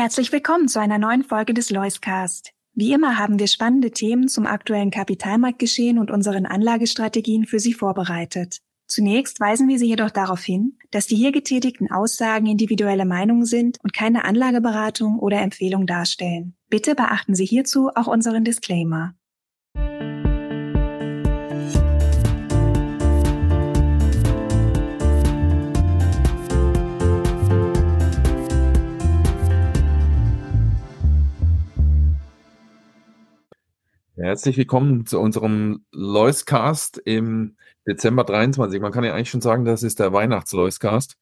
Herzlich willkommen zu einer neuen Folge des Loiscast. Wie immer haben wir spannende Themen zum aktuellen Kapitalmarktgeschehen und unseren Anlagestrategien für Sie vorbereitet. Zunächst weisen wir Sie jedoch darauf hin, dass die hier getätigten Aussagen individuelle Meinungen sind und keine Anlageberatung oder Empfehlung darstellen. Bitte beachten Sie hierzu auch unseren Disclaimer. Herzlich willkommen zu unserem Loiscast im Dezember 23. Man kann ja eigentlich schon sagen, das ist der Weihnachts-Loiscast.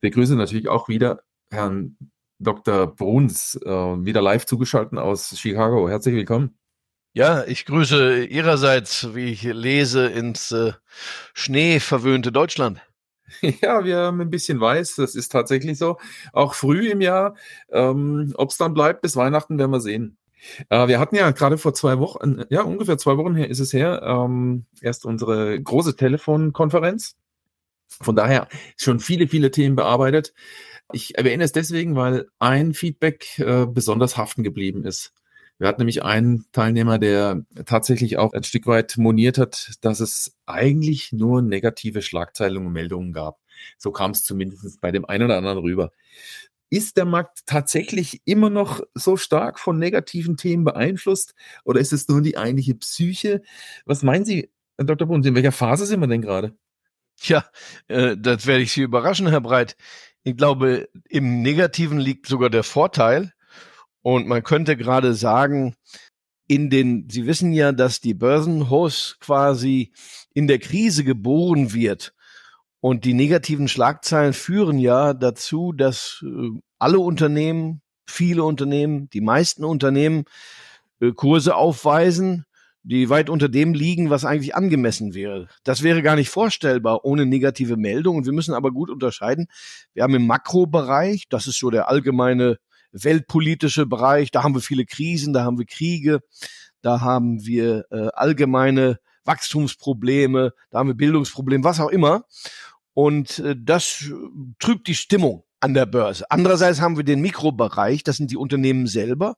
Wir grüßen natürlich auch wieder Herrn Dr. Bruns, äh, wieder live zugeschaltet aus Chicago. Herzlich willkommen. Ja, ich grüße Ihrerseits, wie ich lese, ins äh, schneeverwöhnte Deutschland. Ja, wir haben ein bisschen weiß, das ist tatsächlich so. Auch früh im Jahr. Ähm, Ob es dann bleibt bis Weihnachten, werden wir sehen. Äh, wir hatten ja gerade vor zwei Wochen, ja, ungefähr zwei Wochen her ist es her, ähm, erst unsere große Telefonkonferenz. Von daher schon viele, viele Themen bearbeitet. Ich erwähne es deswegen, weil ein Feedback äh, besonders haften geblieben ist. Wir hatten nämlich einen Teilnehmer, der tatsächlich auch ein Stück weit moniert hat, dass es eigentlich nur negative Schlagzeilen und Meldungen gab. So kam es zumindest bei dem einen oder anderen rüber. Ist der Markt tatsächlich immer noch so stark von negativen Themen beeinflusst oder ist es nur die eigentliche Psyche? Was meinen Sie, Herr Dr. Bruns, in welcher Phase sind wir denn gerade? Tja, äh, das werde ich Sie überraschen, Herr Breit. Ich glaube, im Negativen liegt sogar der Vorteil. Und man könnte gerade sagen, in den, Sie wissen ja, dass die Börsenhost quasi in der Krise geboren wird. Und die negativen Schlagzeilen führen ja dazu, dass äh, alle Unternehmen, viele Unternehmen, die meisten Unternehmen äh, Kurse aufweisen, die weit unter dem liegen, was eigentlich angemessen wäre. Das wäre gar nicht vorstellbar ohne negative Meldungen. Wir müssen aber gut unterscheiden. Wir haben im Makrobereich, das ist so der allgemeine weltpolitische Bereich, da haben wir viele Krisen, da haben wir Kriege, da haben wir äh, allgemeine Wachstumsprobleme, da haben wir Bildungsprobleme, was auch immer. Und äh, das trübt die Stimmung an der Börse. Andererseits haben wir den Mikrobereich, das sind die Unternehmen selber.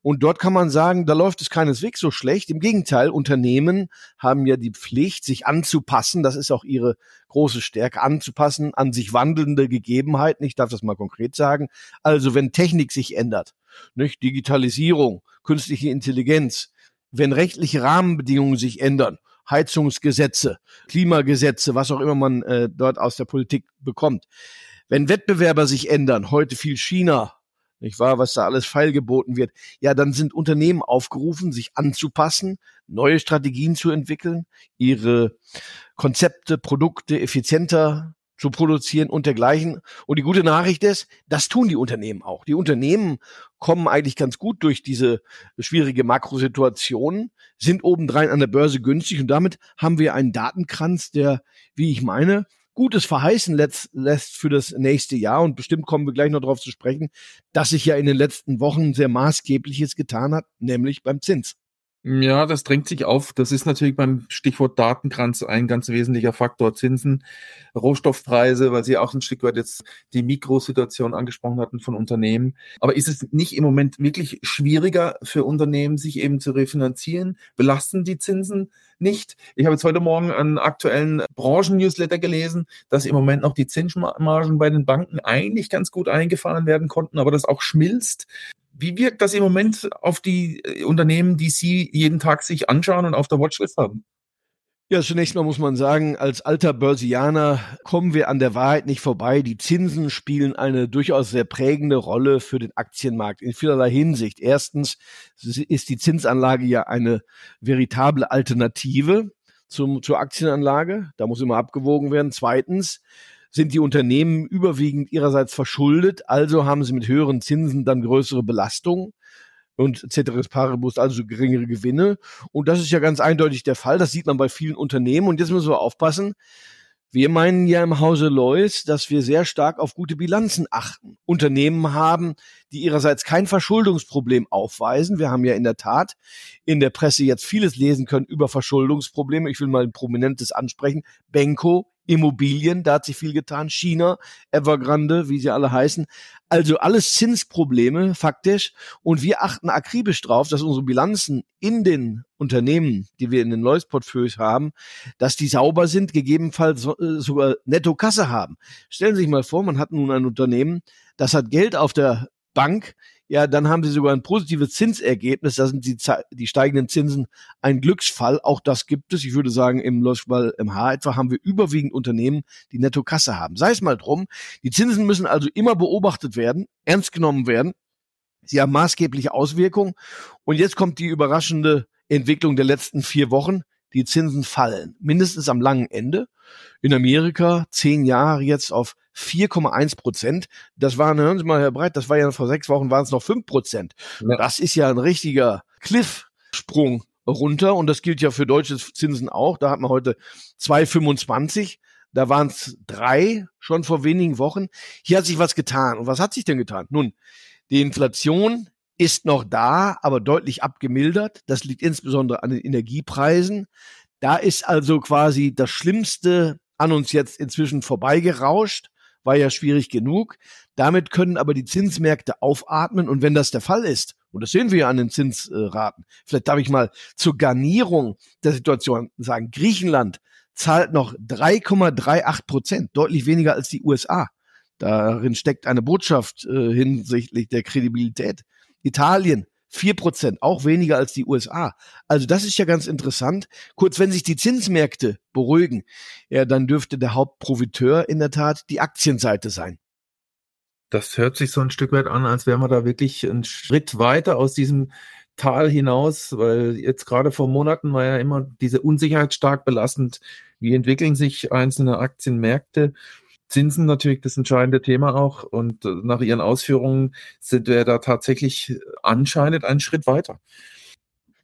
Und dort kann man sagen, da läuft es keineswegs so schlecht. Im Gegenteil, Unternehmen haben ja die Pflicht, sich anzupassen. Das ist auch ihre große Stärke, anzupassen an sich wandelnde Gegebenheiten. Ich darf das mal konkret sagen. Also wenn Technik sich ändert, nicht? Digitalisierung, künstliche Intelligenz, wenn rechtliche Rahmenbedingungen sich ändern, Heizungsgesetze, Klimagesetze, was auch immer man äh, dort aus der Politik bekommt. Wenn Wettbewerber sich ändern, heute viel China, nicht wahr, was da alles feilgeboten wird, ja, dann sind Unternehmen aufgerufen, sich anzupassen, neue Strategien zu entwickeln, ihre Konzepte, Produkte effizienter zu produzieren und dergleichen. Und die gute Nachricht ist, das tun die Unternehmen auch. Die Unternehmen kommen eigentlich ganz gut durch diese schwierige Makrosituation, sind obendrein an der Börse günstig und damit haben wir einen Datenkranz, der, wie ich meine, Gutes verheißen lässt, für das nächste Jahr und bestimmt kommen wir gleich noch darauf zu sprechen, dass sich ja in den letzten Wochen sehr maßgebliches getan hat, nämlich beim Zins. Ja, das drängt sich auf. Das ist natürlich beim Stichwort Datenkranz ein ganz wesentlicher Faktor. Zinsen, Rohstoffpreise, weil Sie auch ein Stück weit jetzt die Mikrosituation angesprochen hatten von Unternehmen. Aber ist es nicht im Moment wirklich schwieriger für Unternehmen, sich eben zu refinanzieren? Belasten die Zinsen nicht? Ich habe jetzt heute Morgen einen aktuellen Branchen-Newsletter gelesen, dass im Moment noch die Zinsmargen bei den Banken eigentlich ganz gut eingefahren werden konnten, aber das auch schmilzt. Wie wirkt das im Moment auf die äh, Unternehmen, die Sie jeden Tag sich anschauen und auf der Watchlist haben? Ja, zunächst mal muss man sagen, als alter Börsianer kommen wir an der Wahrheit nicht vorbei. Die Zinsen spielen eine durchaus sehr prägende Rolle für den Aktienmarkt in vielerlei Hinsicht. Erstens ist die Zinsanlage ja eine veritable Alternative zum, zur Aktienanlage. Da muss immer abgewogen werden. Zweitens sind die Unternehmen überwiegend ihrerseits verschuldet, also haben sie mit höheren Zinsen dann größere Belastungen und ceteris paribus, also geringere Gewinne. Und das ist ja ganz eindeutig der Fall. Das sieht man bei vielen Unternehmen. Und jetzt müssen wir aufpassen. Wir meinen ja im Hause Lois, dass wir sehr stark auf gute Bilanzen achten. Unternehmen haben, die ihrerseits kein Verschuldungsproblem aufweisen. Wir haben ja in der Tat in der Presse jetzt vieles lesen können über Verschuldungsprobleme. Ich will mal ein prominentes ansprechen. Benko Immobilien, da hat sich viel getan. China, Evergrande, wie sie alle heißen. Also alles Zinsprobleme faktisch. Und wir achten akribisch drauf, dass unsere Bilanzen in den Unternehmen, die wir in den Lois-Portfolios haben, dass die sauber sind, gegebenenfalls äh, sogar Netto-Kasse haben. Stellen Sie sich mal vor, man hat nun ein Unternehmen, das hat Geld auf der Bank, ja, dann haben sie sogar ein positives Zinsergebnis. Da sind die, die steigenden Zinsen ein Glücksfall. Auch das gibt es. Ich würde sagen, im Loschball MH etwa haben wir überwiegend Unternehmen, die Netto-Kasse haben. Sei es mal drum. Die Zinsen müssen also immer beobachtet werden, ernst genommen werden. Sie haben maßgebliche Auswirkungen. Und jetzt kommt die überraschende Entwicklung der letzten vier Wochen. Die Zinsen fallen, mindestens am langen Ende. In Amerika zehn Jahre jetzt auf 4,1 Prozent. Das waren, hören Sie mal, Herr Breit, das war ja vor sechs Wochen waren es noch fünf Prozent. Ja. Das ist ja ein richtiger Cliffsprung runter und das gilt ja für deutsche Zinsen auch. Da hat man heute 2,25. Da waren es drei schon vor wenigen Wochen. Hier hat sich was getan. Und was hat sich denn getan? Nun, die Inflation ist noch da, aber deutlich abgemildert. Das liegt insbesondere an den Energiepreisen. Da ist also quasi das Schlimmste an uns jetzt inzwischen vorbeigerauscht war ja schwierig genug. Damit können aber die Zinsmärkte aufatmen. Und wenn das der Fall ist, und das sehen wir ja an den Zinsraten, vielleicht darf ich mal zur Garnierung der Situation sagen, Griechenland zahlt noch 3,38 Prozent, deutlich weniger als die USA. Darin steckt eine Botschaft äh, hinsichtlich der Kredibilität. Italien Vier Prozent, auch weniger als die USA. Also das ist ja ganz interessant. Kurz, wenn sich die Zinsmärkte beruhigen, ja, dann dürfte der Hauptprofiteur in der Tat die Aktienseite sein. Das hört sich so ein Stück weit an, als wären wir da wirklich einen Schritt weiter aus diesem Tal hinaus, weil jetzt gerade vor Monaten war ja immer diese Unsicherheit stark belastend. Wie entwickeln sich einzelne Aktienmärkte? Zinsen natürlich das entscheidende Thema auch. Und äh, nach Ihren Ausführungen sind wir da tatsächlich anscheinend einen Schritt weiter.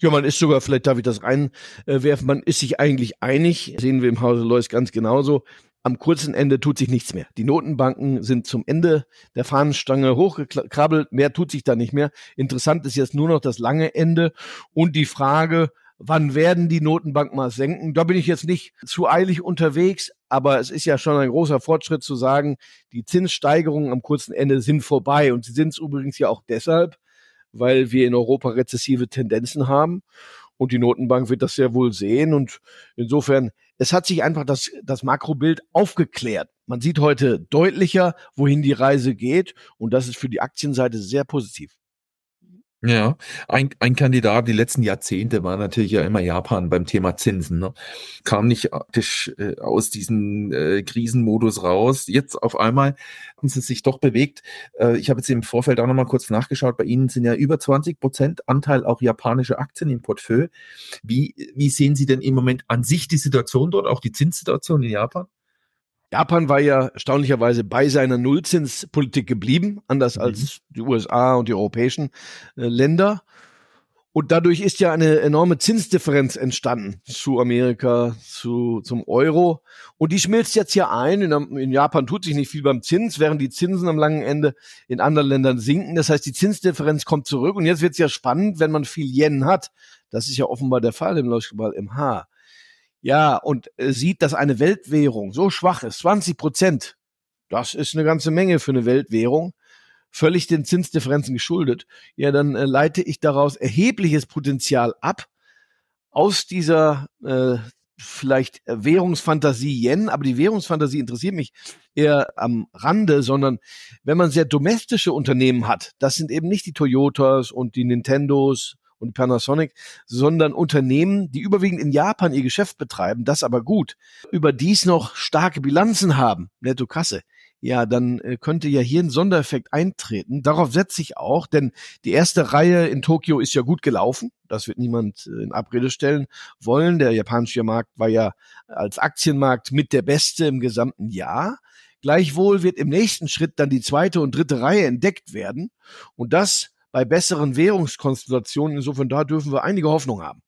Ja, man ist sogar, vielleicht darf ich das reinwerfen, man ist sich eigentlich einig, sehen wir im Hause Lois ganz genauso. Am kurzen Ende tut sich nichts mehr. Die Notenbanken sind zum Ende der Fahnenstange hochgekrabbelt, mehr tut sich da nicht mehr. Interessant ist jetzt nur noch das lange Ende und die Frage, wann werden die Notenbanken mal senken? Da bin ich jetzt nicht zu eilig unterwegs, aber es ist ja schon ein großer Fortschritt zu sagen, die Zinssteigerungen am kurzen Ende sind vorbei und sie sind es übrigens ja auch deshalb, weil wir in Europa rezessive Tendenzen haben und die Notenbank wird das sehr wohl sehen und insofern, es hat sich einfach das, das Makrobild aufgeklärt. Man sieht heute deutlicher, wohin die Reise geht und das ist für die Aktienseite sehr positiv. Ja, ein, ein Kandidat die letzten Jahrzehnte war natürlich ja immer Japan beim Thema Zinsen. Ne? Kam nicht äh, aus diesem äh, Krisenmodus raus. Jetzt auf einmal haben sie sich doch bewegt. Äh, ich habe jetzt im Vorfeld auch nochmal kurz nachgeschaut. Bei Ihnen sind ja über 20 Prozent Anteil auch japanische Aktien im Portfolio. Wie, wie sehen Sie denn im Moment an sich die Situation dort, auch die Zinssituation in Japan? Japan war ja erstaunlicherweise bei seiner Nullzinspolitik geblieben, anders mhm. als die USA und die europäischen äh, Länder. Und dadurch ist ja eine enorme Zinsdifferenz entstanden zu Amerika, zu, zum Euro. Und die schmilzt jetzt ja ein. In, in, Japan tut sich nicht viel beim Zins, während die Zinsen am langen Ende in anderen Ländern sinken. Das heißt, die Zinsdifferenz kommt zurück. Und jetzt wird es ja spannend, wenn man viel Yen hat. Das ist ja offenbar der Fall im Leuchtgeball MH ja, und äh, sieht, dass eine Weltwährung so schwach ist, 20 Prozent, das ist eine ganze Menge für eine Weltwährung, völlig den Zinsdifferenzen geschuldet, ja, dann äh, leite ich daraus erhebliches Potenzial ab aus dieser äh, vielleicht Währungsfantasie Yen, aber die Währungsfantasie interessiert mich eher am Rande, sondern wenn man sehr domestische Unternehmen hat, das sind eben nicht die Toyotas und die Nintendos und Panasonic, sondern Unternehmen, die überwiegend in Japan ihr Geschäft betreiben, das aber gut, überdies noch starke Bilanzen haben, Netto-Kasse, ja, dann äh, könnte ja hier ein Sondereffekt eintreten. Darauf setze ich auch, denn die erste Reihe in Tokio ist ja gut gelaufen. Das wird niemand äh, in Abrede stellen wollen. Der japanische Markt war ja als Aktienmarkt mit der beste im gesamten Jahr. Gleichwohl wird im nächsten Schritt dann die zweite und dritte Reihe entdeckt werden. Und das bei besseren Währungskonstellationen. Insofern da dürfen wir einige Hoffnung haben.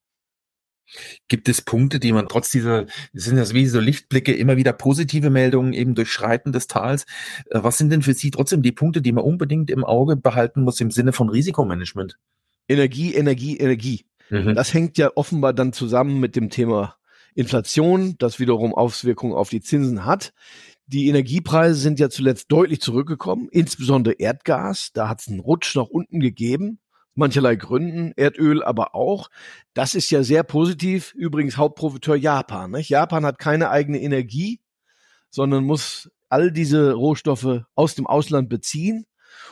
Gibt es Punkte, die man trotz dieser, sind das wie so Lichtblicke, immer wieder positive Meldungen eben durch Schreiten des Tals. Äh, was sind denn für Sie trotzdem die Punkte, die man unbedingt im Auge behalten muss im Sinne von Risikomanagement? Energie, Energie, Energie. Mhm. Das hängt ja offenbar dann zusammen mit dem Thema Inflation, das wiederum Auswirkungen auf die Zinsen hat. Die Energiepreise sind ja zuletzt deutlich zurückgekommen, insbesondere Erdgas. Da hat es einen Rutsch nach unten gegeben mancherlei Gründen, Erdöl aber auch. Das ist ja sehr positiv. Übrigens Hauptprofiteur Japan. Nicht? Japan hat keine eigene Energie, sondern muss all diese Rohstoffe aus dem Ausland beziehen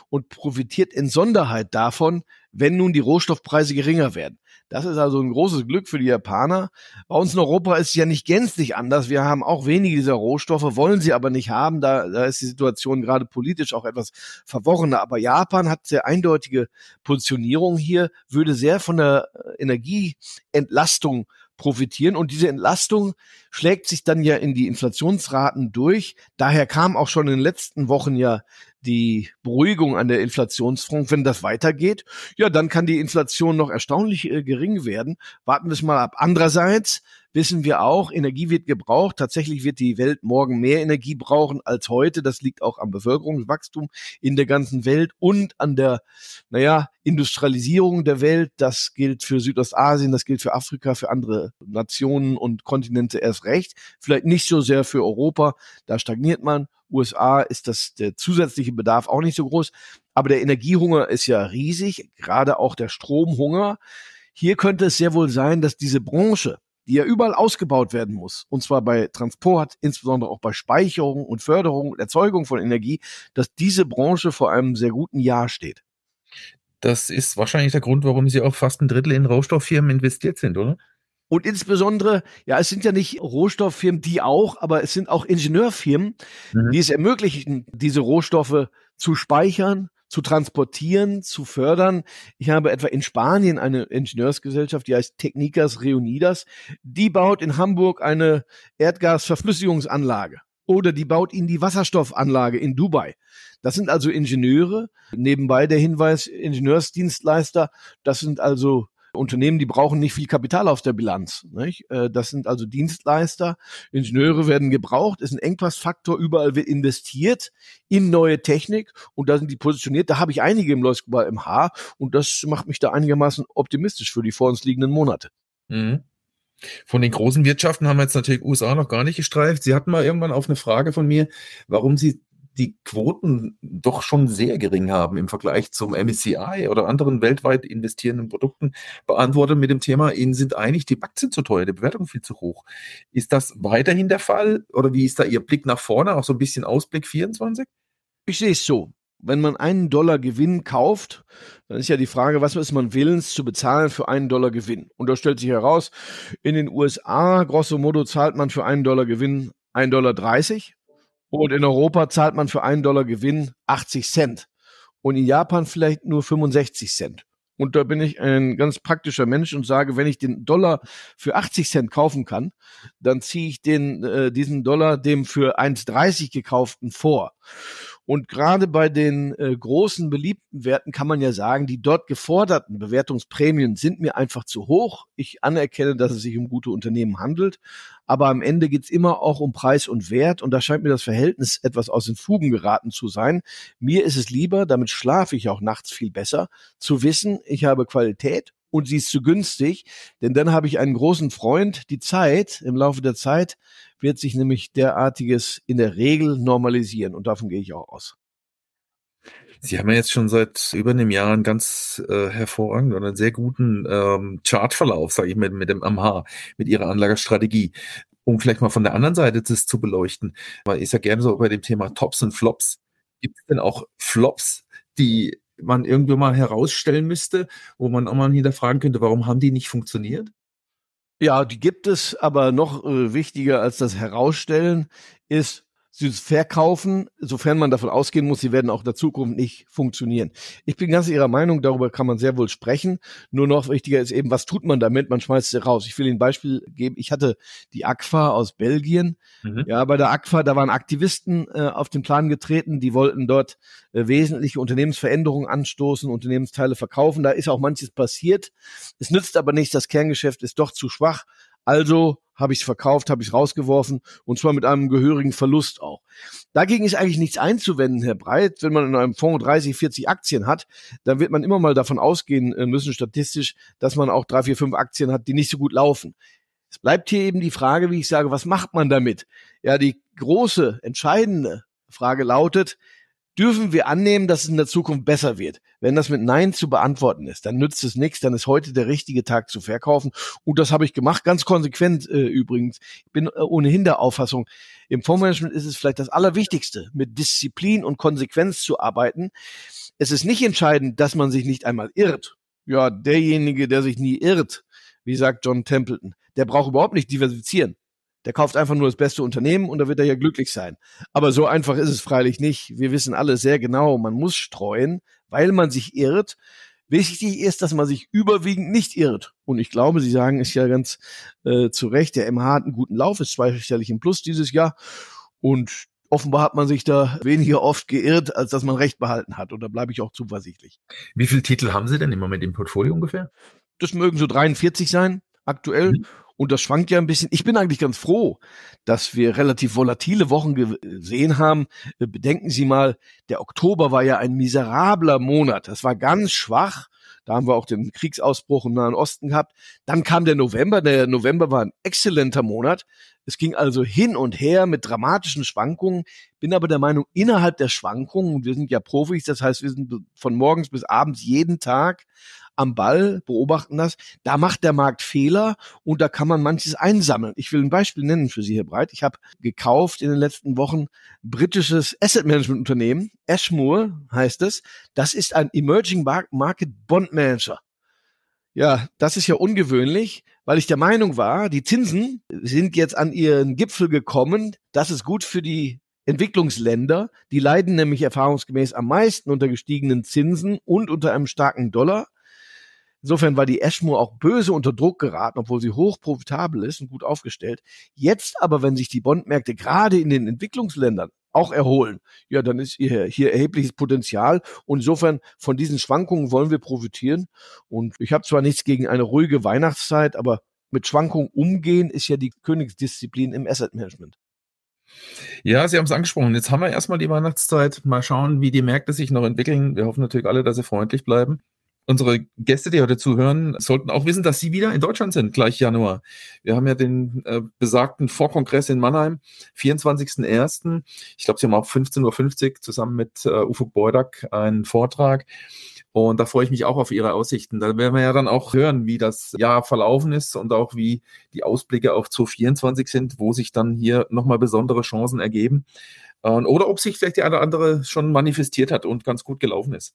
und profitiert in Sonderheit davon, wenn nun die Rohstoffpreise geringer werden. Das ist also ein großes Glück für die Japaner. Bei uns in Europa ist es ja nicht gänzlich anders. Wir haben auch wenige dieser Rohstoffe, wollen sie aber nicht haben. Da, da ist die Situation gerade politisch auch etwas verworrener. Aber Japan hat sehr eindeutige Positionierung hier, würde sehr von der Energieentlastung profitieren. Und diese Entlastung schlägt sich dann ja in die Inflationsraten durch. Daher kam auch schon in den letzten Wochen ja die Beruhigung an der Inflationsfront. Wenn das weitergeht, ja, dann kann die Inflation noch erstaunlich äh, gering werden. Warten wir es mal ab. Andererseits wissen wir auch, Energie wird gebraucht. Tatsächlich wird die Welt morgen mehr Energie brauchen als heute. Das liegt auch am Bevölkerungswachstum in der ganzen Welt und an der, naja, Industrialisierung der Welt. Das gilt für Südostasien, das gilt für Afrika, für andere Nationen und Kontinente erst recht. Vielleicht nicht so sehr für Europa. Da stagniert man. USA ist das der zusätzliche Bedarf auch nicht so groß. Aber der Energiehunger ist ja riesig, gerade auch der Stromhunger. Hier könnte es sehr wohl sein, dass diese Branche, die ja überall ausgebaut werden muss, und zwar bei Transport, insbesondere auch bei Speicherung und Förderung und Erzeugung von Energie, dass diese Branche vor einem sehr guten Jahr steht. Das ist wahrscheinlich der Grund, warum Sie auch fast ein Drittel in Rohstofffirmen investiert sind, oder? Und insbesondere, ja, es sind ja nicht Rohstofffirmen, die auch, aber es sind auch Ingenieurfirmen, mhm. die es ermöglichen, diese Rohstoffe zu speichern, zu transportieren, zu fördern. Ich habe etwa in Spanien eine Ingenieursgesellschaft, die heißt Technicas Reunidas. Die baut in Hamburg eine Erdgasverflüssigungsanlage oder die baut ihnen die Wasserstoffanlage in Dubai. Das sind also Ingenieure. Nebenbei der Hinweis, Ingenieursdienstleister, das sind also Unternehmen, die brauchen nicht viel Kapital auf der Bilanz. Nicht? Äh, das sind also Dienstleister. Ingenieure werden gebraucht, ist ein Engpassfaktor. Überall wird investiert in neue Technik und da sind die positioniert. Da habe ich einige im Leuskobal im Haar und das macht mich da einigermaßen optimistisch für die vor uns liegenden Monate. Mhm. Von den großen Wirtschaften haben wir jetzt natürlich USA noch gar nicht gestreift. Sie hatten mal irgendwann auf eine Frage von mir, warum Sie die Quoten doch schon sehr gering haben im Vergleich zum MSCI oder anderen weltweit investierenden Produkten, beantwortet mit dem Thema, Ihnen sind eigentlich die Aktien zu teuer, die Bewertung viel zu hoch. Ist das weiterhin der Fall oder wie ist da Ihr Blick nach vorne, auch so ein bisschen Ausblick 24? Ich sehe es so. Wenn man einen Dollar Gewinn kauft, dann ist ja die Frage, was ist man willens zu bezahlen für einen Dollar Gewinn? Und da stellt sich heraus, in den USA, grosso modo, zahlt man für einen Dollar Gewinn 1,30 Dollar und in Europa zahlt man für einen Dollar Gewinn 80 Cent. Und in Japan vielleicht nur 65 Cent. Und da bin ich ein ganz praktischer Mensch und sage, wenn ich den Dollar für 80 Cent kaufen kann, dann ziehe ich den, äh, diesen Dollar dem für 1,30 gekauften vor. Und gerade bei den äh, großen beliebten Werten kann man ja sagen, die dort geforderten Bewertungsprämien sind mir einfach zu hoch. Ich anerkenne, dass es sich um gute Unternehmen handelt, aber am Ende geht's immer auch um Preis und Wert und da scheint mir das Verhältnis etwas aus den Fugen geraten zu sein. Mir ist es lieber, damit schlafe ich auch nachts viel besser, zu wissen, ich habe Qualität und sie ist zu günstig, denn dann habe ich einen großen Freund. Die Zeit, im Laufe der Zeit wird sich nämlich derartiges in der Regel normalisieren und davon gehe ich auch aus. Sie haben ja jetzt schon seit über einem Jahr einen ganz äh, hervorragenden oder einen sehr guten ähm, Chartverlauf, sage ich mal, mit dem AMH, mit Ihrer Anlagestrategie. Um vielleicht mal von der anderen Seite das zu beleuchten, weil ist ja gerne so bei dem Thema Tops und Flops. Gibt es denn auch Flops, die man irgendwie mal herausstellen müsste, wo man auch mal hinterfragen könnte, warum haben die nicht funktioniert? Ja, die gibt es, aber noch äh, wichtiger als das Herausstellen ist, sie verkaufen, sofern man davon ausgehen muss, sie werden auch in der Zukunft nicht funktionieren. Ich bin ganz Ihrer Meinung, darüber kann man sehr wohl sprechen. Nur noch wichtiger ist eben, was tut man damit? Man schmeißt sie raus. Ich will Ihnen ein Beispiel geben. Ich hatte die Aqua aus Belgien. Mhm. Ja, bei der Aqua, da waren Aktivisten äh, auf den Plan getreten, die wollten dort äh, wesentliche Unternehmensveränderungen anstoßen, Unternehmensteile verkaufen. Da ist auch manches passiert. Es nützt aber nichts, das Kerngeschäft ist doch zu schwach. Also habe ich es verkauft, habe ich es rausgeworfen und zwar mit einem gehörigen Verlust auch. Dagegen ist eigentlich nichts einzuwenden, Herr Breit. Wenn man in einem Fonds 30, 40 Aktien hat, dann wird man immer mal davon ausgehen äh, müssen, statistisch, dass man auch drei, vier, fünf Aktien hat, die nicht so gut laufen. Es bleibt hier eben die Frage, wie ich sage, was macht man damit? Ja, die große, entscheidende Frage lautet, dürfen wir annehmen, dass es in der Zukunft besser wird. Wenn das mit Nein zu beantworten ist, dann nützt es nichts, dann ist heute der richtige Tag zu verkaufen. Und das habe ich gemacht, ganz konsequent äh, übrigens. Ich bin äh, ohnehin der Auffassung, im Fondsmanagement ist es vielleicht das Allerwichtigste, mit Disziplin und Konsequenz zu arbeiten. Es ist nicht entscheidend, dass man sich nicht einmal irrt. Ja, derjenige, der sich nie irrt, wie sagt John Templeton, der braucht überhaupt nicht diversifizieren. Der kauft einfach nur das beste Unternehmen und da wird er ja glücklich sein. Aber so einfach ist es freilich nicht. Wir wissen alle sehr genau, man muss streuen, weil man sich irrt. Wichtig ist, dass man sich überwiegend nicht irrt. Und ich glaube, Sie sagen es ja ganz äh, zu Recht, der MH hat einen guten Lauf, ist zweistellig im Plus dieses Jahr. Und offenbar hat man sich da weniger oft geirrt, als dass man Recht behalten hat. Und da bleibe ich auch zuversichtlich. Wie viele Titel haben Sie denn im Moment im Portfolio ungefähr? Das mögen so 43 sein, aktuell. Mhm. Und das schwankt ja ein bisschen. Ich bin eigentlich ganz froh, dass wir relativ volatile Wochen gesehen haben. Äh, bedenken Sie mal, der Oktober war ja ein miserabler Monat. Das war ganz schwach. Da haben wir auch den Kriegsausbruch im Nahen Osten gehabt. Dann kam der November. Der November war ein exzellenter Monat. Es ging also hin und her mit dramatischen Schwankungen. Bin aber der Meinung, innerhalb der Schwankungen, wir sind ja Profis, das heißt, wir sind von morgens bis abends jeden Tag am Ball, beobachten das. Da macht der Markt Fehler und da kann man manches einsammeln. Ich will ein Beispiel nennen für Sie, Herr Breit. Ich habe gekauft in den letzten Wochen britisches Asset Management Unternehmen. Ashmore heißt es. Das ist ein Emerging Market Bond Manager. Ja, das ist ja ungewöhnlich, weil ich der Meinung war, die Zinsen sind jetzt an ihren Gipfel gekommen. Das ist gut für die Entwicklungsländer. Die leiden nämlich erfahrungsgemäß am meisten unter gestiegenen Zinsen und unter einem starken Dollar. Insofern war die Ashmore auch böse unter Druck geraten, obwohl sie hoch profitabel ist und gut aufgestellt. Jetzt aber, wenn sich die Bondmärkte gerade in den Entwicklungsländern auch erholen, ja, dann ist hier, hier erhebliches Potenzial. Und insofern von diesen Schwankungen wollen wir profitieren. Und ich habe zwar nichts gegen eine ruhige Weihnachtszeit, aber mit Schwankungen umgehen ist ja die Königsdisziplin im Asset Management. Ja, Sie haben es angesprochen. Jetzt haben wir erstmal die Weihnachtszeit. Mal schauen, wie die Märkte sich noch entwickeln. Wir hoffen natürlich alle, dass sie freundlich bleiben. Unsere Gäste, die heute zuhören, sollten auch wissen, dass sie wieder in Deutschland sind, gleich Januar. Wir haben ja den äh, besagten Vorkongress in Mannheim, 24.01. Ich glaube, sie haben auch 15.50 Uhr zusammen mit äh, Ufuk Beudak einen Vortrag. Und da freue ich mich auch auf Ihre Aussichten. Da werden wir ja dann auch hören, wie das Jahr verlaufen ist und auch wie die Ausblicke auf 2024 sind, wo sich dann hier nochmal besondere Chancen ergeben. Oder ob sich vielleicht die eine oder andere schon manifestiert hat und ganz gut gelaufen ist.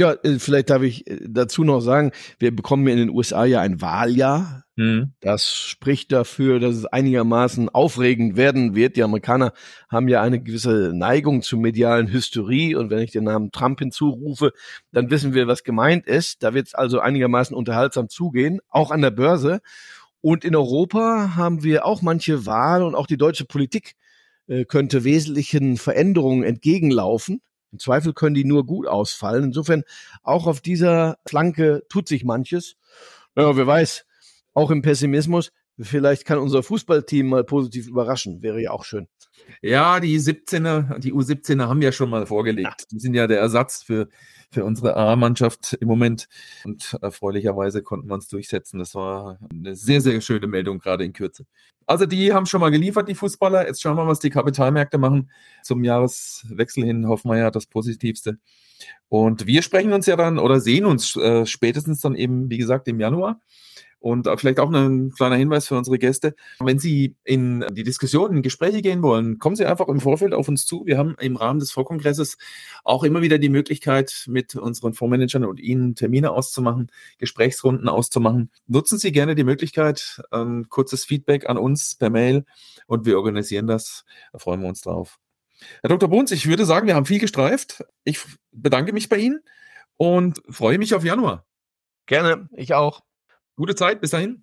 Ja, äh, vielleicht darf ich äh, dazu noch sagen, wir bekommen in den USA ja ein Wahljahr. Mhm. Das spricht dafür, dass es einigermaßen aufregend werden wird. Die Amerikaner haben ja eine gewisse Neigung zur medialen Hysterie und wenn ich den Namen Trump hinzurufe, dann wissen wir, was gemeint ist. Da wird es also einigermaßen unterhaltsam zugehen, auch an der Börse. Und in Europa haben wir auch manche Wahlen und auch die deutsche Politik äh, könnte wesentlichen Veränderungen entgegenlaufen. Im Zweifel können die nur gut ausfallen. Insofern auch auf dieser Flanke tut sich manches. Ja, wer weiß, auch im Pessimismus, vielleicht kann unser Fußballteam mal positiv überraschen. Wäre ja auch schön. Ja, die 17er, die U17er haben ja schon mal vorgelegt. Ja. Die sind ja der Ersatz für, für unsere A-Mannschaft im Moment. Und erfreulicherweise konnten wir uns durchsetzen. Das war eine sehr, sehr schöne Meldung, gerade in Kürze. Also die haben schon mal geliefert, die Fußballer. Jetzt schauen wir mal, was die Kapitalmärkte machen. Zum Jahreswechsel hin hoffen wir ja das Positivste. Und wir sprechen uns ja dann oder sehen uns äh, spätestens dann eben, wie gesagt, im Januar. Und vielleicht auch ein kleiner Hinweis für unsere Gäste. Wenn Sie in die Diskussion, in Gespräche gehen wollen, kommen Sie einfach im Vorfeld auf uns zu. Wir haben im Rahmen des Vorkongresses auch immer wieder die Möglichkeit, mit unseren Fondsmanagern und Ihnen Termine auszumachen, Gesprächsrunden auszumachen. Nutzen Sie gerne die Möglichkeit, ein kurzes Feedback an uns per Mail und wir organisieren das. Da freuen wir uns drauf. Herr Dr. Bruns, ich würde sagen, wir haben viel gestreift. Ich bedanke mich bei Ihnen und freue mich auf Januar. Gerne, ich auch. Gute Zeit, bis dahin.